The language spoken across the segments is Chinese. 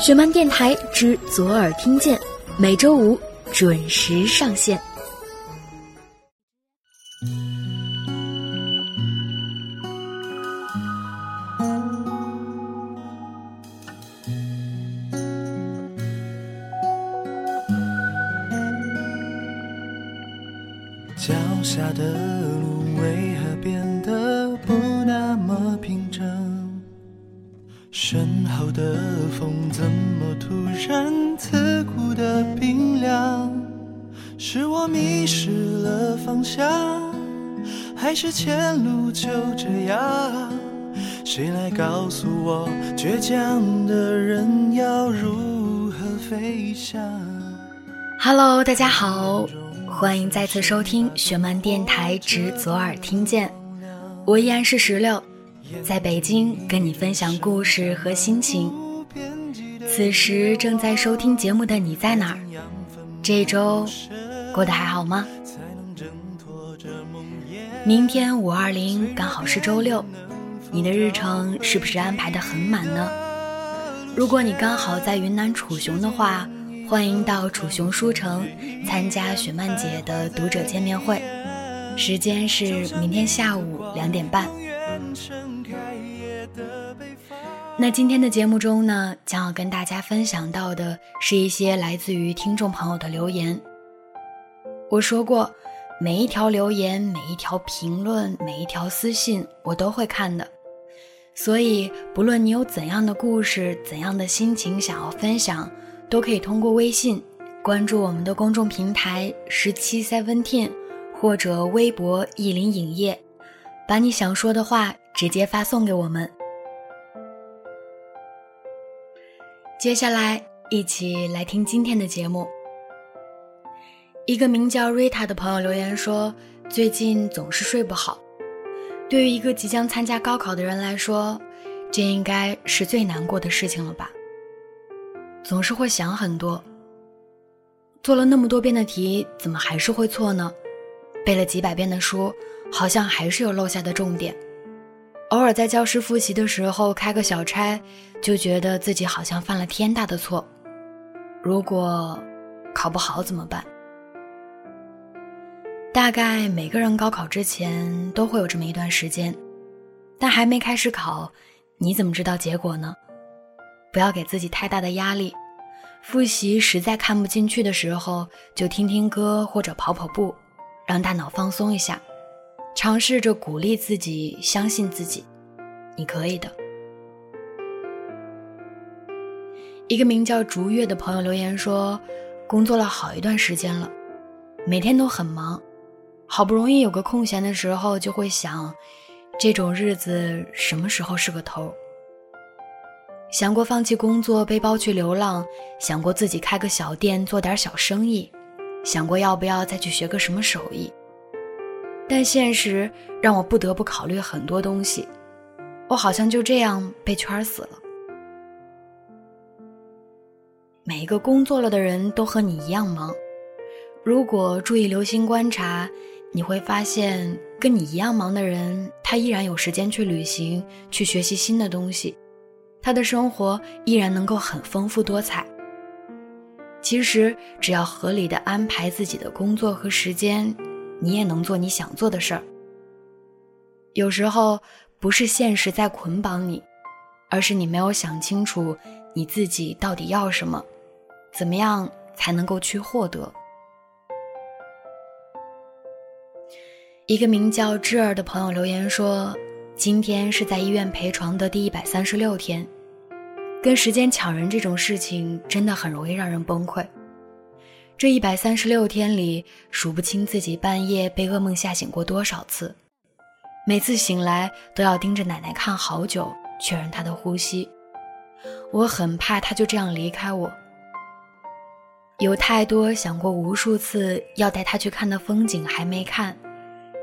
雪漫电台之左耳听见，每周五准时上线。身后的风怎么突然刺骨的冰凉？是我迷失了方向，还是前路就这样？谁来告诉我，倔强的人要如何飞翔？Hello，大家好，欢迎再次收听雪漫电台之左耳听见，我依然是石榴。在北京跟你分享故事和心情。此时正在收听节目的你在哪儿？这周过得还好吗？明天五二零刚好是周六，你的日程是不是安排的很满呢？如果你刚好在云南楚雄的话，欢迎到楚雄书城参加雪漫姐的读者见面会，时间是明天下午两点半。那今天的节目中呢，将要跟大家分享到的是一些来自于听众朋友的留言。我说过，每一条留言、每一条评论、每一条私信，我都会看的。所以，不论你有怎样的故事、怎样的心情想要分享，都可以通过微信关注我们的公众平台十七 seventeen，或者微博意林影业，把你想说的话直接发送给我们。接下来，一起来听今天的节目。一个名叫 Rita 的朋友留言说：“最近总是睡不好。对于一个即将参加高考的人来说，这应该是最难过的事情了吧？总是会想很多。做了那么多遍的题，怎么还是会错呢？背了几百遍的书，好像还是有漏下的重点。”偶尔在教室复习的时候开个小差，就觉得自己好像犯了天大的错。如果考不好怎么办？大概每个人高考之前都会有这么一段时间，但还没开始考，你怎么知道结果呢？不要给自己太大的压力。复习实在看不进去的时候，就听听歌或者跑跑步，让大脑放松一下。尝试着鼓励自己，相信自己，你可以的。一个名叫竹月的朋友留言说：“工作了好一段时间了，每天都很忙，好不容易有个空闲的时候，就会想，这种日子什么时候是个头？想过放弃工作，背包去流浪，想过自己开个小店，做点小生意，想过要不要再去学个什么手艺。”但现实让我不得不考虑很多东西，我好像就这样被圈死了。每一个工作了的人都和你一样忙，如果注意留心观察，你会发现跟你一样忙的人，他依然有时间去旅行，去学习新的东西，他的生活依然能够很丰富多彩。其实只要合理的安排自己的工作和时间。你也能做你想做的事儿。有时候不是现实在捆绑你，而是你没有想清楚你自己到底要什么，怎么样才能够去获得。一个名叫芝儿的朋友留言说：“今天是在医院陪床的第一百三十六天，跟时间抢人这种事情真的很容易让人崩溃。”这一百三十六天里，数不清自己半夜被噩梦吓醒过多少次，每次醒来都要盯着奶奶看好久，确认她的呼吸。我很怕她就这样离开我。有太多想过无数次要带她去看的风景还没看，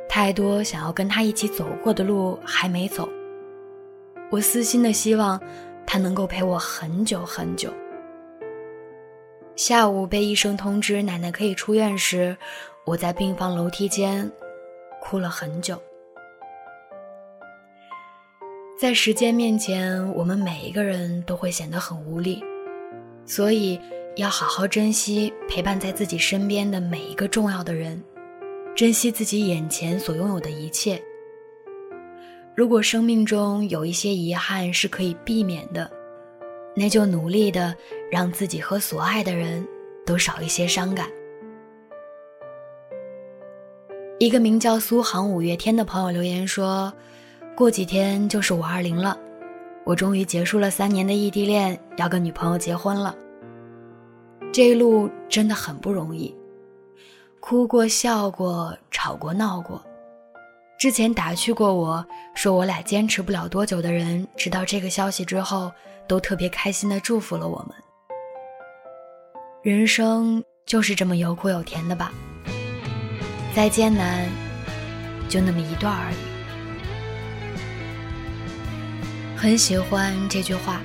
太多想要跟她一起走过的路还没走。我私心的希望，她能够陪我很久很久。下午被医生通知奶奶可以出院时，我在病房楼梯间哭了很久。在时间面前，我们每一个人都会显得很无力，所以要好好珍惜陪伴在自己身边的每一个重要的人，珍惜自己眼前所拥有的一切。如果生命中有一些遗憾是可以避免的，那就努力的让自己和所爱的人都少一些伤感。一个名叫苏杭五月天的朋友留言说：“过几天就是五二零了，我终于结束了三年的异地恋，要跟女朋友结婚了。这一路真的很不容易，哭过、笑过、吵过、闹过。”之前打趣过我说我俩坚持不了多久的人，知道这个消息之后，都特别开心的祝福了我们。人生就是这么有苦有甜的吧，再艰难，就那么一段而已。很喜欢这句话，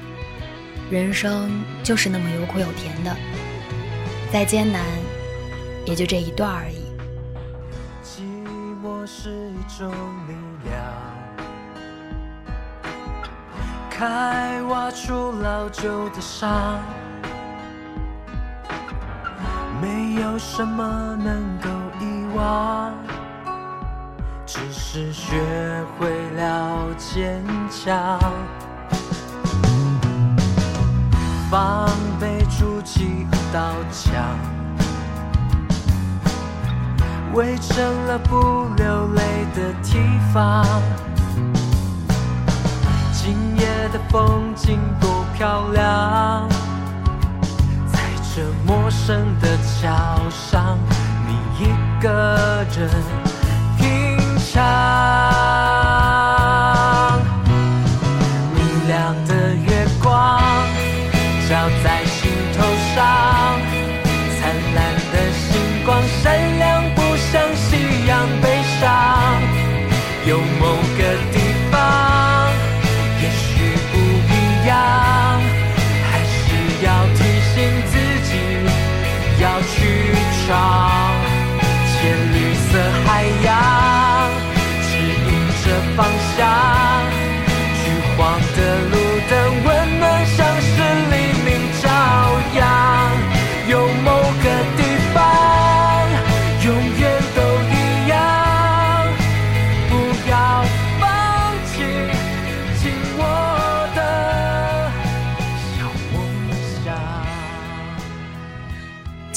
人生就是那么有苦有甜的，再艰难，也就这一段而已。寂寞是一种力量，开挖出老旧的伤，没有什么能够遗忘，只是学会了坚强。防备筑起一道墙。围成了不流泪的堤防。今夜的风景多漂亮，陌生的桥上，你一个人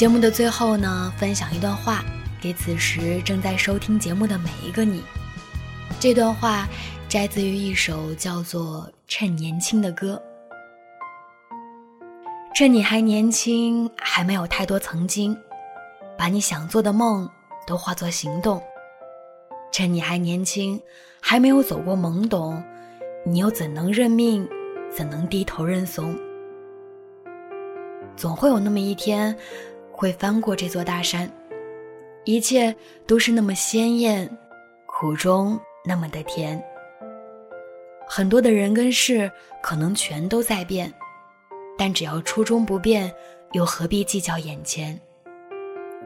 节目的最后呢，分享一段话给此时正在收听节目的每一个你。这段话摘自于一首叫做《趁年轻》的歌。趁你还年轻，还没有太多曾经，把你想做的梦都化作行动。趁你还年轻，还没有走过懵懂，你又怎能认命？怎能低头认怂？总会有那么一天。会翻过这座大山，一切都是那么鲜艳，苦中那么的甜。很多的人跟事可能全都在变，但只要初衷不变，又何必计较眼前？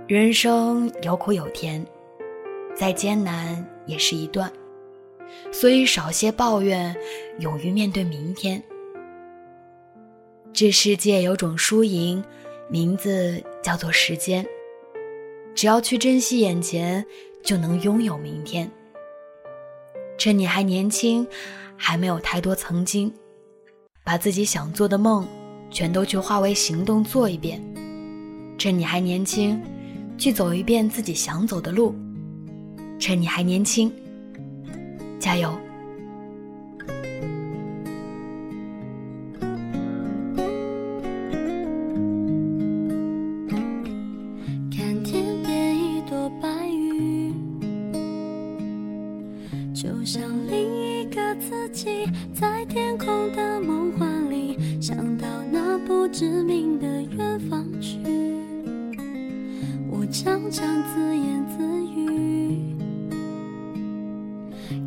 人生有苦有甜，再艰难也是一段，所以少些抱怨，勇于面对明天。这世界有种输赢。名字叫做时间，只要去珍惜眼前，就能拥有明天。趁你还年轻，还没有太多曾经，把自己想做的梦，全都去化为行动做一遍。趁你还年轻，去走一遍自己想走的路。趁你还年轻，加油！在天空的梦幻里，想到那不知名的远方去。我常常自言自语，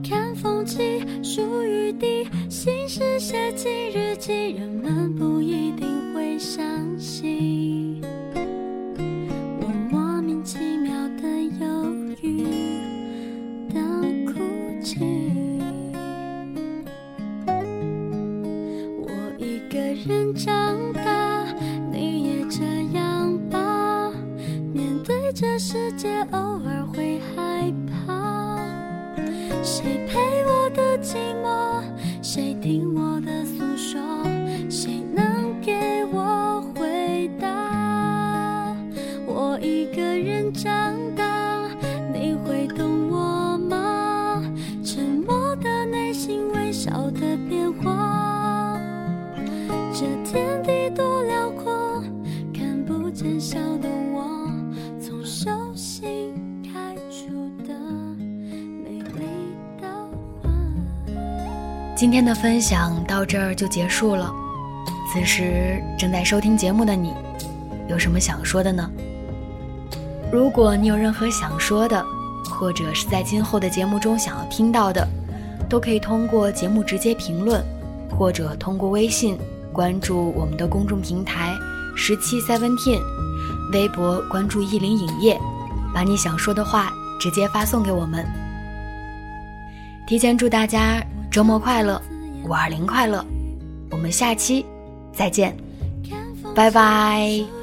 看风景，数雨滴，心事写进日记。人们不。谁陪我的寂寞？谁听我的诉说？谁能给我回答？我一个人长大，你会懂我吗？沉默的内心，微笑的变化。这天地多辽阔，看不见笑的今天的分享到这儿就结束了。此时正在收听节目的你，有什么想说的呢？如果你有任何想说的，或者是在今后的节目中想要听到的，都可以通过节目直接评论，或者通过微信关注我们的公众平台十七 Seventeen，微博关注意林影业，把你想说的话直接发送给我们。提前祝大家周末快乐，五二零快乐！我们下期再见，拜拜。